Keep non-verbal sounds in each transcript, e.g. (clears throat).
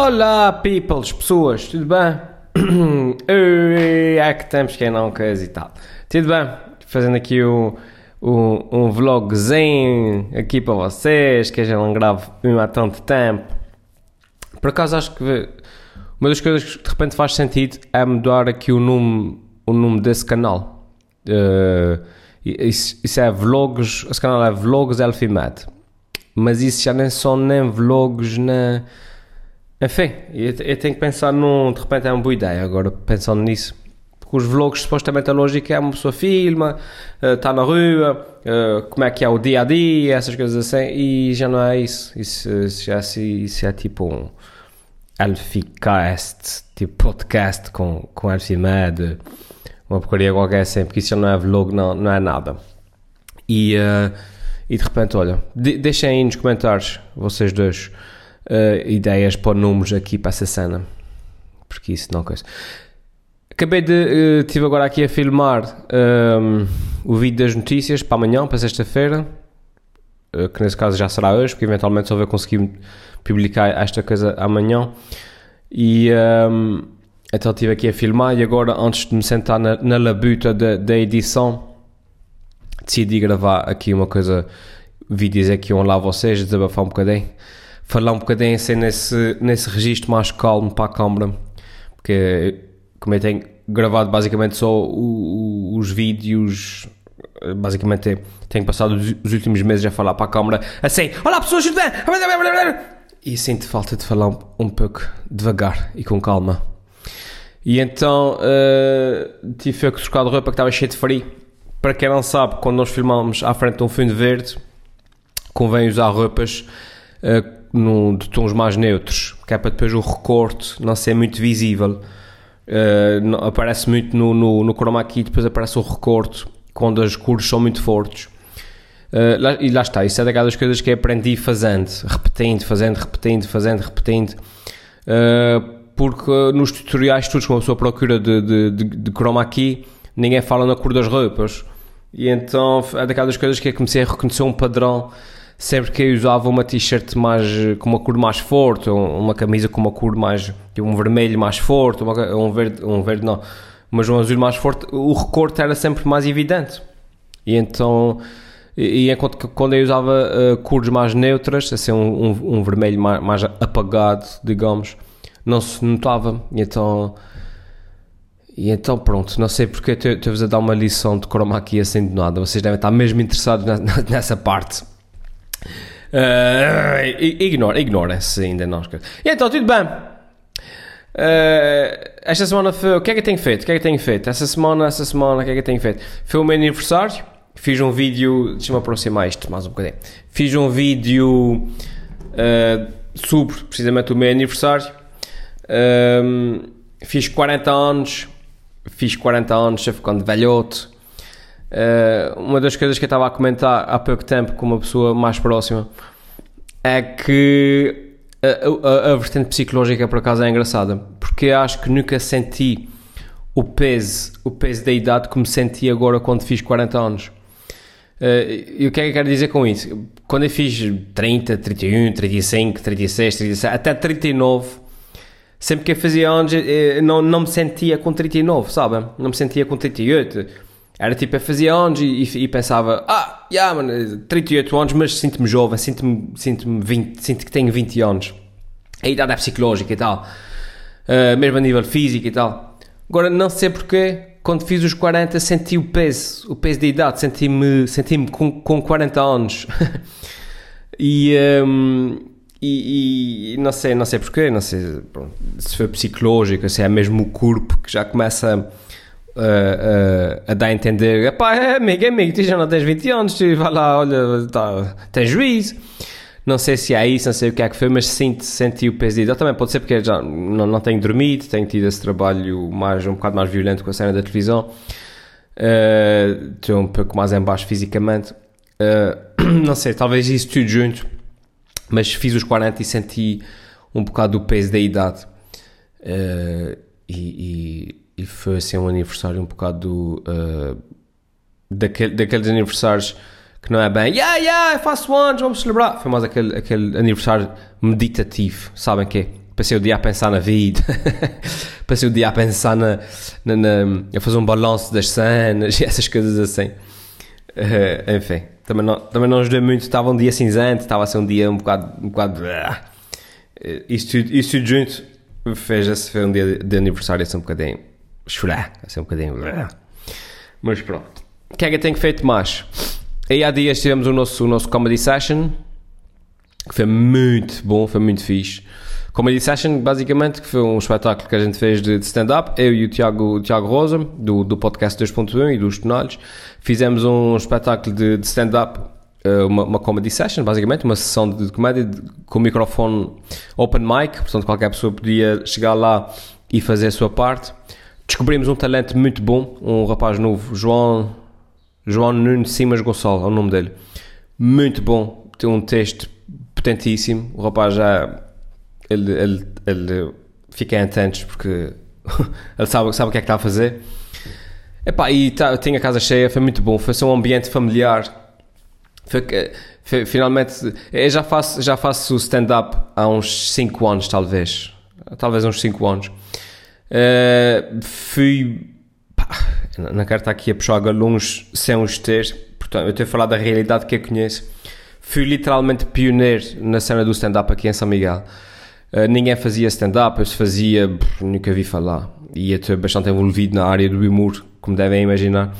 Olá, peoples, pessoas, tudo bem? (clears throat) é que temos quem não quer e tal. Tudo bem? Fazendo aqui um, um, vlogzinho aqui para vocês, que já não gravo há tanto tempo. Por acaso acho que uma das coisas que de repente faz sentido é mudar aqui o nome, o nome desse canal. Uh, isso, isso, é vlogs, esse canal é Vlogs Elfimed. Mas isso já nem são nem vlogs, nem enfim, eu, eu tenho que pensar num. De repente é uma boa ideia agora, pensando nisso. Porque os vlogs, supostamente, a lógica é uma pessoa filma, está uh, na rua, uh, como é que é o dia a dia, essas coisas assim, e já não é isso. Isso, isso, já, isso é tipo um Elficast, tipo podcast com, com Elfimed, uma porcaria qualquer assim, porque isso já não é vlog, não, não é nada. E, uh, e de repente, olha, de, deixem aí nos comentários, vocês dois uh, ideias para números aqui para essa cena. Porque isso não coisa. Acabei de. Uh, estive agora aqui a filmar um, ehm, o vídeo das notícias para amanhã, para sexta-feira. Uh, que nesse caso já será hoje, porque eventualmente só vou conseguir publicar esta coisa amanhã. E. Um, ehm, então estive aqui a filmar e agora, antes de me sentar na, na labuta da edição, decidi gravar aqui uma coisa, vídeos aqui um lá vocês, desabafar um bocadinho falar um bocadinho assim nesse, nesse registro mais calmo para a câmara, porque como eu tenho gravado basicamente só o, o, os vídeos, basicamente tenho passado os, os, últimos meses a falar para a câmara assim, olá pessoas? E sinto falta de falar um, um pouco devagar e com calma. E então uh, tive que trocar de roupa que estava cheio de frio. Para quem não sabe, quando nós filmamos à frente de um fundo verde, convém usar roupas uh, no, de tons mais neutros, que é para depois o recorte não ser muito visível. Uh, aparece muito no, no, no chroma key, depois aparece o recorte quando as cores são muito fortes. Uh, lá, e lá está, isso é daquelas coisas que aprendi fazendo, repetindo, fazendo, repetindo, fazendo, repetindo. Uh, porque nos tutoriais todos com a sua procura de, de, de, de chroma key, ninguém fala na cor das roupas. E então é daquelas coisas que eu comecei a reconhecer um padrão sempre que eu usava uma t-shirt mais com uma cor mais forte, uma camisa com uma cor mais um vermelho mais forte, uma, um verde, um verde não, mas um azul mais forte, o recorte era sempre mais evidente. E então, e, enquanto que quando eu usava uh, cores mais neutras, assim um, um, um vermelho mais, mais, apagado, digamos, não se notava. E então, e então pronto, não sei porque estou-vos a dar uma lição de chroma aqui assim de nada. Vocês devem estar mesmo interessados (laughs) nessa parte. Uh, ignora, ignora se ainda não. E então, tudo bem. Uh, esta semana foi. O que é que eu tenho feito? O que é que eu tenho feito? Essa semana, essa semana, o que é que eu tenho feito? Foi o meu aniversário. Fiz um vídeo. Deixa-me aproximar isto mais um bocadinho. Fiz um vídeo uh, sobre precisamente o meu aniversário. fiz 40 anos. Fiz 40 anos, já ficando velhote. Uh, uma das coisas que eu estava a comentar há pouco tempo com uma pessoa mais próxima é que a, a, a vertente psicológica por acaso é engraçada porque acho que nunca senti o peso, o peso da idade como senti agora quando fiz 40 anos. Uh, e o que é que eu quero dizer com isso? Quando eu fiz 30, 31, 35, 36, 37, até 39, sempre que eu fazia anos, eu não, não me sentia com 39, sabe? Não me sentia com 38 era tipo, eu fazia anos e, e, pensava, ah, yeah, mano, 38 anos, mas sinto-me jovem, sinto-me sinto 20, sinto que tenho 20 anos. A idade é psicológica e tal, uh, mesmo a nível físico e tal. Agora, não sei porquê, quando fiz os 40 senti o peso, o peso da idade, senti-me senti, -me, com, com 40 anos. (laughs) e, um, e, e, não sei, não sei porquê, não sei se foi psicológico, se é mesmo o corpo que já começa a uh, a dar a entender: pá, é amigo, é amigo, já não tens 20 anos, vai lá, olha, tá, tens juízo. Não sei se é isso, não sei o que é que foi, mas sinto, senti o peso de idade. Também pode ser porque já não, não tenho dormido, tenho tido esse trabalho mais, um bocado mais violento com a cena da televisão. Uh, estou um pouco mais em baixo fisicamente. Uh, (clears throat) não sei, talvez isso tudo junto. Mas fiz os 40 e senti um bocado o peso da idade. Foi assim um aniversário um bocado uh, daquele, daqueles aniversários que não é bem, yeah, yeah, faço anos, vamos celebrar. Foi mais aquele, aquele aniversário meditativo, sabem que Passei o dia a pensar na vida, (laughs) passei o dia a pensar na, na, na, a fazer um balanço das cenas e essas coisas assim. Uh, enfim, também não, também não ajudei muito. Estava um dia cinzento, estava a ser um dia um bocado. Um bocado uh, isto tudo junto fez esse foi um dia de aniversário assim um bocadinho. Chorar, assim um bocadinho. Uh, mas pronto. O que é que eu tenho feito mais? Aí há dias tivemos o nosso, o nosso comedy session que foi muito bom, foi muito fixe. Comedy Session, basicamente, que foi um espetáculo que a gente fez de, stand-up, eu e o Tiago, o Tiago Rosa, do, do podcast 2.1 e dos Tonalhos, fizemos um espetáculo de, de stand-up, eh, uma, uma, comedy session, basicamente, uma sessão de, de comédia de, com o microfone open mic, portanto qualquer pessoa podia chegar lá e fazer a sua parte. Descobrimos um talento muito bom, um rapaz novo, João, João Nunes Simas Gonçalo, é o nome dele. Muito bom, tem um texto potentíssimo, o rapaz já ele, ele, ele fica em tantos porque (laughs) ele sabe, sabe o que é que está a fazer. Epá, e tá, tinha a casa cheia, foi muito bom, foi só um ambiente familiar. Foi, foi, finalmente, eu já faço, já faço stand-up há uns 5 anos, talvez. Talvez uns 5 anos. Uh, fui. Pá, não quero estar aqui a puxar galões sem os ter, portanto, eu a falar da realidade que eu conheço. Fui literalmente pioneiro na cena do stand-up aqui em São Miguel. Uh, ninguém fazia stand-up, eu se fazia, nunca vi falar. E estou bastante envolvido na área do humor, como devem imaginar.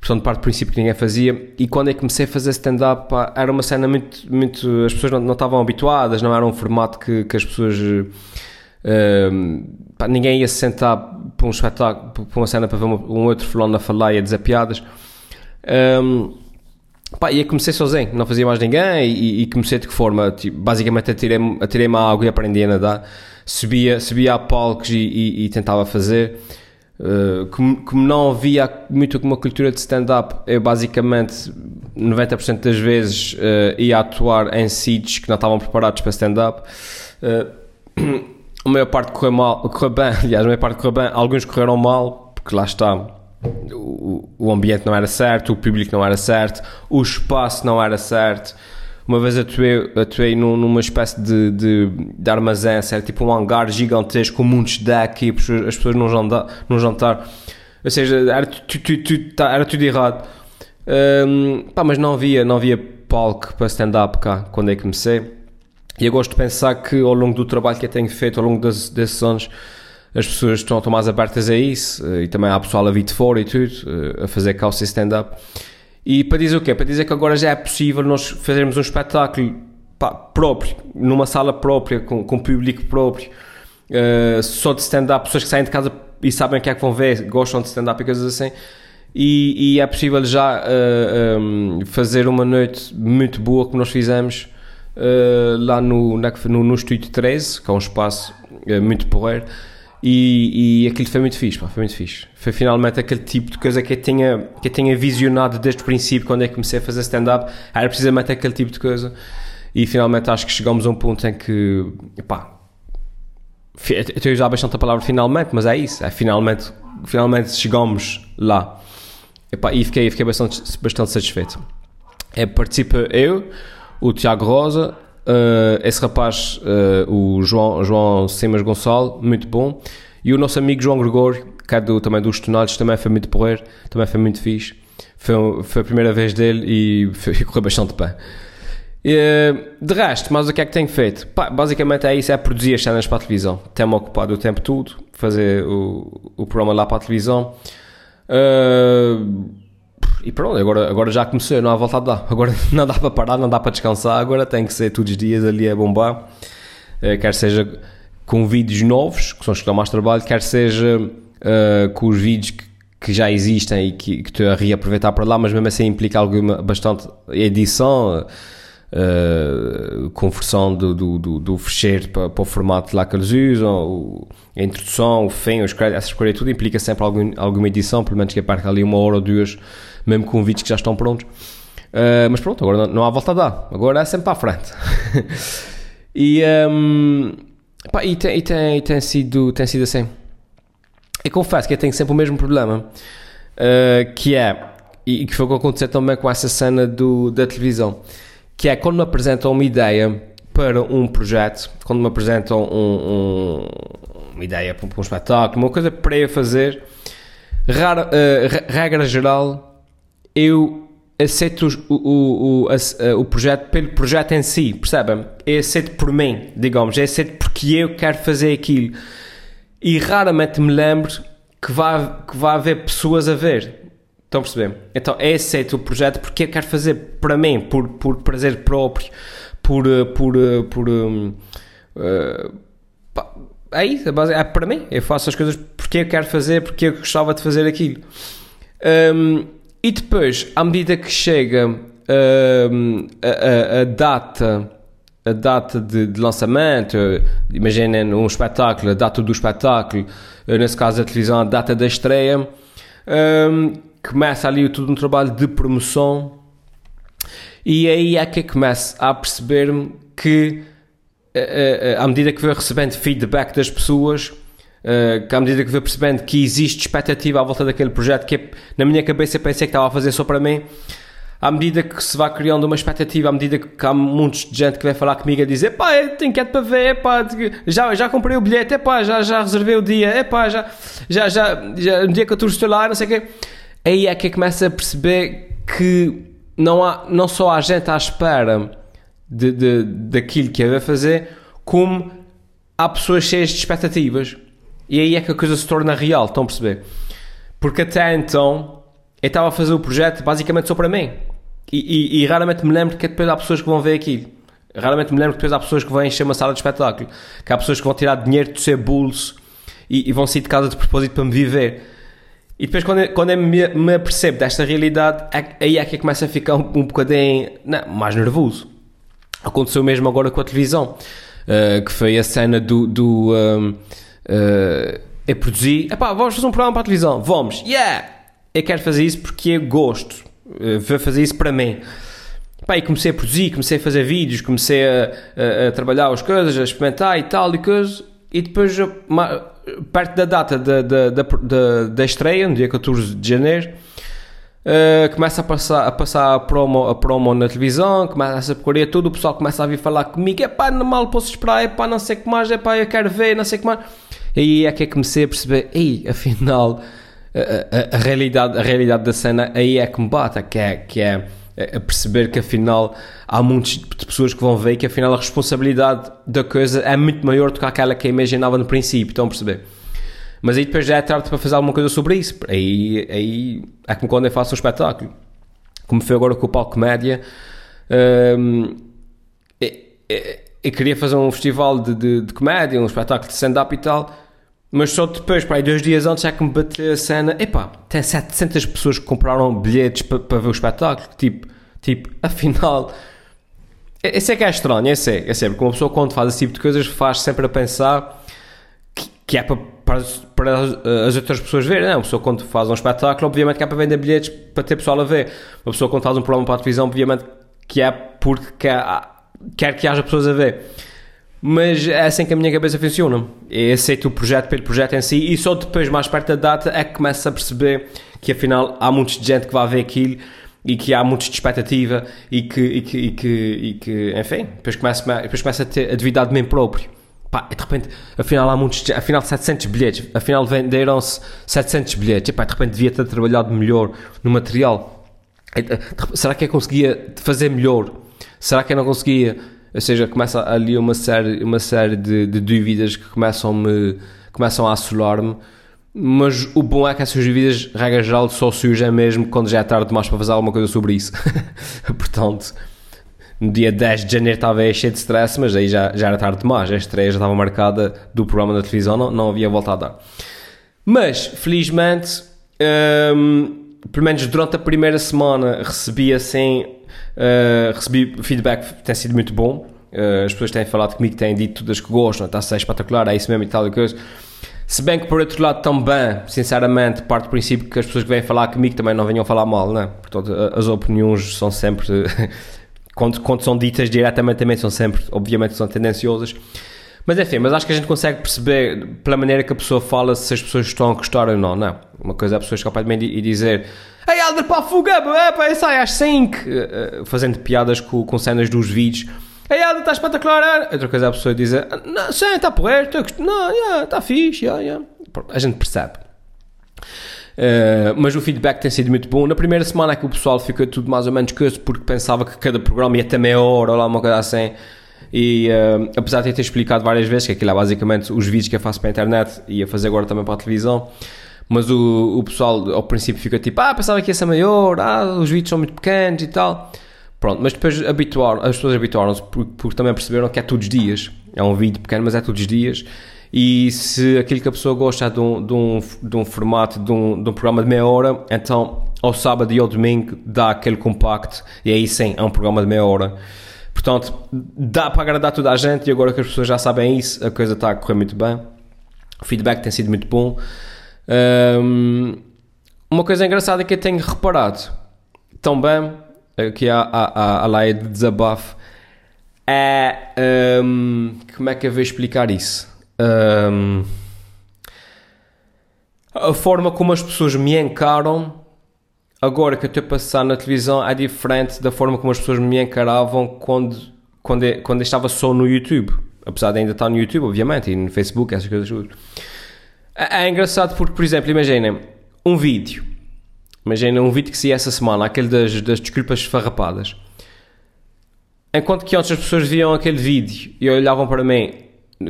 Portanto, parte do princípio que ninguém fazia. E quando eu comecei a fazer stand-up, era uma cena muito. muito as pessoas não, não, estavam habituadas, não era um formato que, que as pessoas. Uh, pá, ninguém ia se sentar para um espetáculo, para uma cena para ver um, outro fulano a falar e a dizer piadas. Um, Pá, comecei sozinho, não fazia mais ninguém e, e comecei de que forma? Tipo, basicamente atirei-me atirei à água e aprendi a nadar. Subia, subia a palcos e, e, e tentava fazer. Uh, como, como, não havia muito uma cultura de stand-up, eu basicamente 90% das vezes uh, ia atuar em sítios que não estavam preparados para stand-up. Uh, a maior parte correu mal, correu bem, (laughs) aliás, a maior parte correu bem, alguns correram mal, porque lá está o, o ambiente não era certo, o público não era certo, o espaço não era certo. Uma vez atuei, atuei num, numa espécie de, de, de armazém, era tipo um hangar gigantesco com muitos decks e as pessoas num jantar, num jantar. Ou seja, era, tu, tu, tu, tá, era tudo errado. Um, pá, mas não havia, não havia palco para stand-up cá quando eu comecei. E eu gosto de pensar que ao longo do trabalho que eu tenho feito, ao longo desses, desses anos, as pessoas estão, estão mais abertas a isso eh, e também há pessoal a vir de fora e tudo, eh, a fazer calça e stand-up. E para dizer o quê? Para dizer que agora já é possível nós fazermos um espetáculo pá, próprio, numa sala própria, com, com público próprio, uh, só de stand-up, pessoas que saem de casa e sabem o que é que vão ver, gostam de stand-up e coisas assim. E, e é possível já uh, um, fazer uma noite muito boa como nós fizemos uh, lá no, no, no Estúdio 13, que é um espaço muito porreiro e, e aquilo foi muito fixe, pá, foi muito fixe. Foi finalmente aquele tipo de coisa que eu tinha, que eu tinha visionado desde o princípio, quando é que comecei a fazer stand-up, era precisamente aquele tipo de coisa. E finalmente acho que chegamos a um ponto em que, pá, eu estou a usar bastante a palavra finalmente, mas é isso, é finalmente, finalmente chegamos lá. E fiquei, fiquei bastante, bastante satisfeito. É, participa eu, o Tiago Rosa, Uh, esse rapaz, uh, o João, João Simas Gonçalo, muito bom. E o nosso amigo João Gregório, que é do, também dos Tonados, também foi muito porreiro, também foi muito fixe. Foi, foi a primeira vez dele e, (laughs) foi, correu bastante bem. Uh, de resto, mas o que é que tenho feito? Pá, basicamente é isso, é produzir as cenas para a televisão. Tem-me ocupado o tempo todo, fazer o, o programa lá para a televisão. Uh, e pronto, agora, agora já comecei, não há volta a dar. Agora (laughs) não dá para parar, não dá para descansar, agora tem que ser todos os dias ali a bombar. Uh, quer seja com vídeos novos, que são os que dão mais trabalho, quer seja uh, com os vídeos que, que, já existem e que, que estou a reaproveitar para lá, mas mesmo assim implica alguma, bastante edição, uh, conversão do, do, do, do fecheiro para, para, o formato lá que eles usam, a introdução, o fim, os créditos, essas coisas, tudo implica sempre algum, alguma edição, pelo menos que parte ali uma hora ou duas mesmo com vídeos que já estão prontos. Uh, mas pronto, agora não, não, há volta a dar, agora é sempre para a frente. (laughs) e, um, pá, e, tem, e tem, tem, sido, tem sido assim. E confesso que eu tenho sempre o mesmo problema, uh, que é, e que foi o que aconteceu também com essa cena do, da televisão, que é quando me apresentam uma ideia para um projeto, quando me apresentam um, um, uma ideia para um, espetáculo, uma coisa para eu fazer, rara, uh, regra geral, eu aceito o, o, o, a, o projeto pelo projeto em si, percebem? Eu aceito por mim, digamos, eu aceito porque eu quero fazer aquilo. E raramente me lembro que vai, que vai haver pessoas a ver. Estão a perceber? Então, eu aceito o projeto porque eu quero fazer para mim, por, por prazer próprio, por. Eh, por, eh, por um, uh, é isso, é para mim. Eu faço as coisas porque eu quero fazer, porque eu gostava de fazer aquilo. Um, e depois, à medida que chega um, a, a, a, data, a data de, de lançamento, imaginem um espetáculo, a data do espetáculo, nesse caso a televisão, a data da estreia, um, começa ali tudo um trabalho de promoção. E aí é que eu começo a perceber-me que à medida que vou recebendo feedback das pessoas uh, que à medida que vou percebendo que existe expectativa à volta daquele projeto, que é, na minha cabeça eu pensei que estava a fazer só para mim, à medida que se vai criando uma expectativa, à medida que há muitos de gente que vem falar comigo a dizer pá, tenho quieto para ver, pá, já, já comprei o bilhete, pá, já, já reservei o dia, pá, já, já, já, já, no dia que eu estou lá, não sei o quê. Aí é que eu começo a perceber que não, há, não só há gente à espera de, de, daquilo que eu vai fazer, como há pessoas cheias de expectativas. E aí é que a coisa se torna real, estão a perceber? Porque até então eu estava a fazer o projeto basicamente só para mim. E, e, e, raramente me lembro que depois há pessoas que vão ver aquilo. Raramente me lembro que depois há pessoas que vão encher uma sala de espetáculo. Que há pessoas que vão tirar dinheiro do seu bolso e, e vão sair de casa de propósito para me viver. E depois, quando eu, quando eu me, me apercebo desta realidade, é, aí é que começa a ficar um, um bocadinho não, mais nervoso. Aconteceu mesmo agora com a televisão, uh, que foi a cena do. do um, Uh, eu produzi, epá, vamos fazer um programa para a televisão, vamos, yeah! Eu quero fazer isso porque eu gosto, uh, vou fazer isso para mim. Epá, e comecei a produzir, comecei a fazer vídeos, comecei a, a, a trabalhar as coisas, a experimentar e tal e coisas, e depois, perto da data da, da, da, da, estreia, no dia 14 de janeiro, Uh, começa a passar, a passar a promo, a promo na televisão, começa essa porcaria tudo, o pessoal começa a vir falar comigo, é pá, não mal posso esperar, é pá, não sei o que mais, é pá, eu quero ver, não sei o que mais. Aí é que é que comecei a perceber, ei, afinal, a, a, a, realidade, a realidade da cena aí é que me bate, que é, que é a perceber que afinal há muitas pessoas que vão ver que afinal a responsabilidade da coisa é muito maior do que aquela que imaginava no princípio, estão a perceber? Mas aí depois já é tarde para fazer alguma coisa sobre isso. Aí, aí é como quando eu faço um espetáculo. Como foi agora com o Palco Média. Um, eu, eu, queria fazer um festival de, de, de comédia, um espetáculo de stand-up e tal. Mas só depois, aí dois dias antes, é que me bateu a cena. Epá, tem 700 pessoas que compraram bilhetes para, para ver o espetáculo. Tipo, tipo (laughs) afinal. Esse é que é estranho, esse é, esse é. Porque uma pessoa, quando faz esse tipo de coisas, faz sempre a pensar que, que é para para, para as outras pessoas verem. Não, uma pessoa quando faz um espetáculo, obviamente que é para vender bilhetes para ter pessoal a ver. Uma pessoa quando faz um programa para a televisão, obviamente que é porque quer, quer que haja pessoas a ver. Mas é assim que a minha cabeça funciona. Eu aceito o projeto pelo projeto em si e só depois, mais perto da data, é que começo a perceber que afinal há muita gente que vai ver aquilo e que há muita expectativa e que, e que, e que, e que enfim, depois começo, depois começo a ter a duvidar de mim próprio. Pá, de repente, afinal há muitos, afinal 700 bilhetes, afinal venderam-se 700 bilhetes, e pá, de repente devia ter trabalhado melhor no material. Será que eu conseguia fazer melhor? Será que eu não conseguia? Ou seja, começa ali uma série, uma série de, de dúvidas que começam, -me, começam a assolar-me. Mas o bom é que essas dúvidas, regra geral, só surgem mesmo quando já é tarde demais para fazer alguma coisa sobre isso. (laughs) Portanto, no dia 10 de janeiro estava cheio de stress, mas aí já, já era tarde demais. A estreia já estava marcada do programa da televisão, não, não havia volta a dar. Mas, felizmente, um, pelo menos durante a primeira semana recebi assim, uh, recebi feedback, tem sido muito bom. Uh, as pessoas têm falado comigo, têm dito todas que gostam, está a ser espetacular, é isso mesmo e tal e coisa. Se bem que por outro lado também, sinceramente, parte do princípio que as pessoas que vêm falar comigo também não venham falar mal, né? Portanto, as opiniões são sempre (laughs) quando, quando são ditas diretamente também são sempre, obviamente, são tendenciosas. Mas enfim, mas acho que a gente consegue perceber pela maneira que a pessoa fala se as pessoas estão a gostar ou não, não. Uma coisa é a pessoa chegar para mim e dizer Ei, Alder, pá, fuga, é, pá, sai às 5, uh, fazendo piadas com, com cenas dos vídeos. Ei, Ela, está espetacular. Outra coisa é a pessoa dizer, não, sim, está porreiro, não, está fixe, yeah, yeah. a gente percebe. Uh, mas o feedback tem sido muito bom. Na primeira semana é que o pessoal fica tudo mais ou menos curioso porque pensava que cada programa ia ter meia hora ou lá uma coisa assim. E uh, apesar de ter explicado várias vezes que aquilo é basicamente os vídeos que eu faço para a internet e a fazer agora também para a televisão, mas o, o pessoal ao princípio fica tipo, ah, pensava que ia ser maior, ah, os vídeos são muito pequenos e tal. Pronto, mas depois habituar, as pessoas habituaram-se porque, porque também perceberam que é todos os dias. É um vídeo pequeno, mas é todos os dias e se aquilo que a pessoa gosta de um, de um, de um formato, de um, de um programa de meia hora, então ao sábado e ao domingo dá aquele compacto e aí sim é um programa de meia hora. Portanto, dá para agradar toda a gente e agora que as pessoas já sabem isso, a coisa está a correr muito bem. O feedback tem sido muito bom. Um, uma coisa engraçada que eu tenho reparado também, que há, há, há lá de desabafo, é. Um, como é que eu vou explicar isso? Um, a forma como as pessoas me encaram agora que eu estou a passar na televisão é diferente da forma como as pessoas me encaravam quando, quando, eu, quando eu estava só no YouTube. Apesar de ainda estar no YouTube, obviamente, e no Facebook, essas coisas. É, é engraçado porque, por exemplo, imaginem um vídeo. Imaginem um vídeo que se essa semana, aquele das, das desculpas esfarrapadas. Enquanto que outras pessoas viam aquele vídeo e olhavam para mim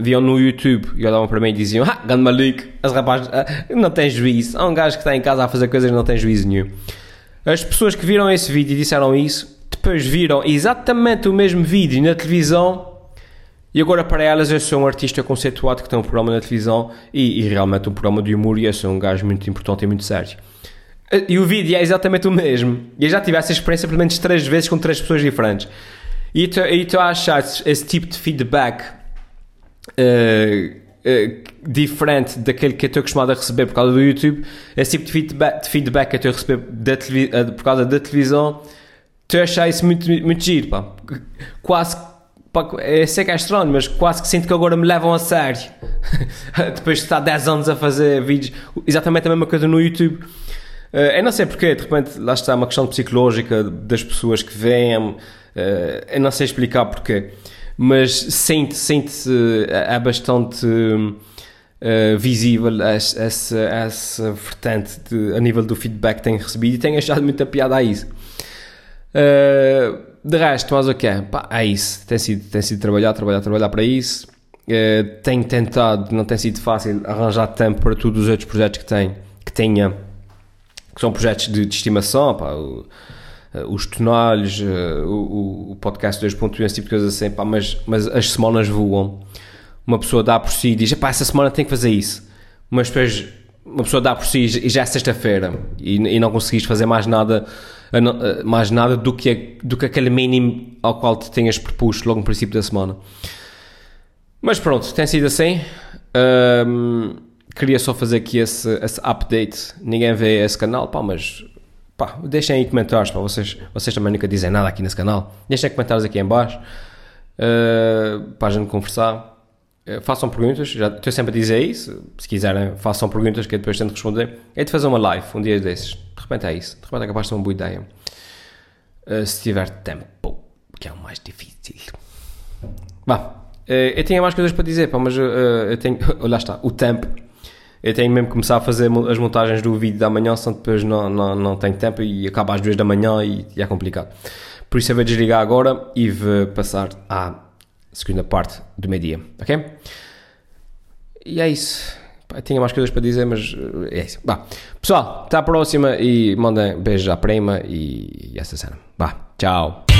viam no YouTube e olhavam para mim e diziam: Ah, grande maluco, esse rapaz ah, não tem juízo. Há um gajo que está em casa a fazer coisas e não tem juízo nenhum. As pessoas que viram esse vídeo e disseram isso, depois viram exatamente o mesmo vídeo na televisão e agora para elas eu sou um artista conceituado que tem um programa na televisão e, e realmente um programa de humor e eu sou um gajo muito importante e muito sério. E o vídeo é exatamente o mesmo. E eu já tive essa experiência pelo menos três vezes com três pessoas diferentes. E estou a esse tipo de feedback uh, uh, diferente daquele que eu estou acostumado a receber por causa do YouTube, esse tipo de feedback, de feedback que eu estou a receber da uh, por causa da televisão, estou a achar isso muito, muito giro, pá. Quase pá, eu sei que é estranho, mas quase que sinto que agora me levam a sério. (laughs) Depois de estar 10 anos a fazer vídeos, exatamente a mesma coisa no YouTube. Uh, eu não sei porquê, de repente, lá está uma questão psicológica das pessoas que vêm, uh, eu não sei explicar porquê mas sente-se sente é bastante uh, visível essa, essa, essa vertente de, a nível do feedback que tenho recebido e tenho achado muita piada a isso. Uh, de resto, mas o que é? é isso. Tem sido, tem sido trabalhar, trabalhar, trabalhar para isso. Uh, tenho tentado, não tem sido fácil arranjar tempo para todos os outros projetos que tenho, que tenha, que são projetos de, de estimação, pá, os tonalhos, uh, o, o podcast 2.1, esse tipo de coisas assim, pá, mas, mas as semanas voam. Uma pessoa dá por si e diz, pá, essa semana tem que fazer isso. Mas depois uma pessoa dá por si e já é sexta-feira e, e, não conseguiste fazer mais nada eh, mais nada do que, do que aquele mínimo ao qual te tenhas proposto logo no princípio da semana. Mas pronto, tem sido assim. Um, queria só fazer aqui esse, esse update. Ninguém vê esse canal, pá, mas Pá, deixem aí comentários, para vocês, vocês também nunca dizem nada aqui nesse canal. Deixem comentários aqui em baixo uh, para a gente conversar. Uh, façam perguntas, já estou sempre a dizer isso. Se quiserem, façam perguntas que eu depois tento responder. É de fazer uma live um dia desses. De repente é isso. De repente é capaz de ser uma boa ideia. Uh, se tiver tempo, que é o mais difícil. Vá, eu tinha mais coisas para dizer, pá, mas eu tenho. (laughs) Lá está, o tempo eu tenho mesmo que começar a fazer as montagens do vídeo da manhã, senão depois não, não, não tenho tempo e acaba às duas da manhã e, e é complicado. Por isso eu vou desligar agora e vou passar à segunda parte do meio-dia, ok? E é isso. tinha mais coisas para dizer, mas eh, é isso. Bah. Pessoal, até à próxima e mandem beijos à prima e, e essa cena. Vá, tchau.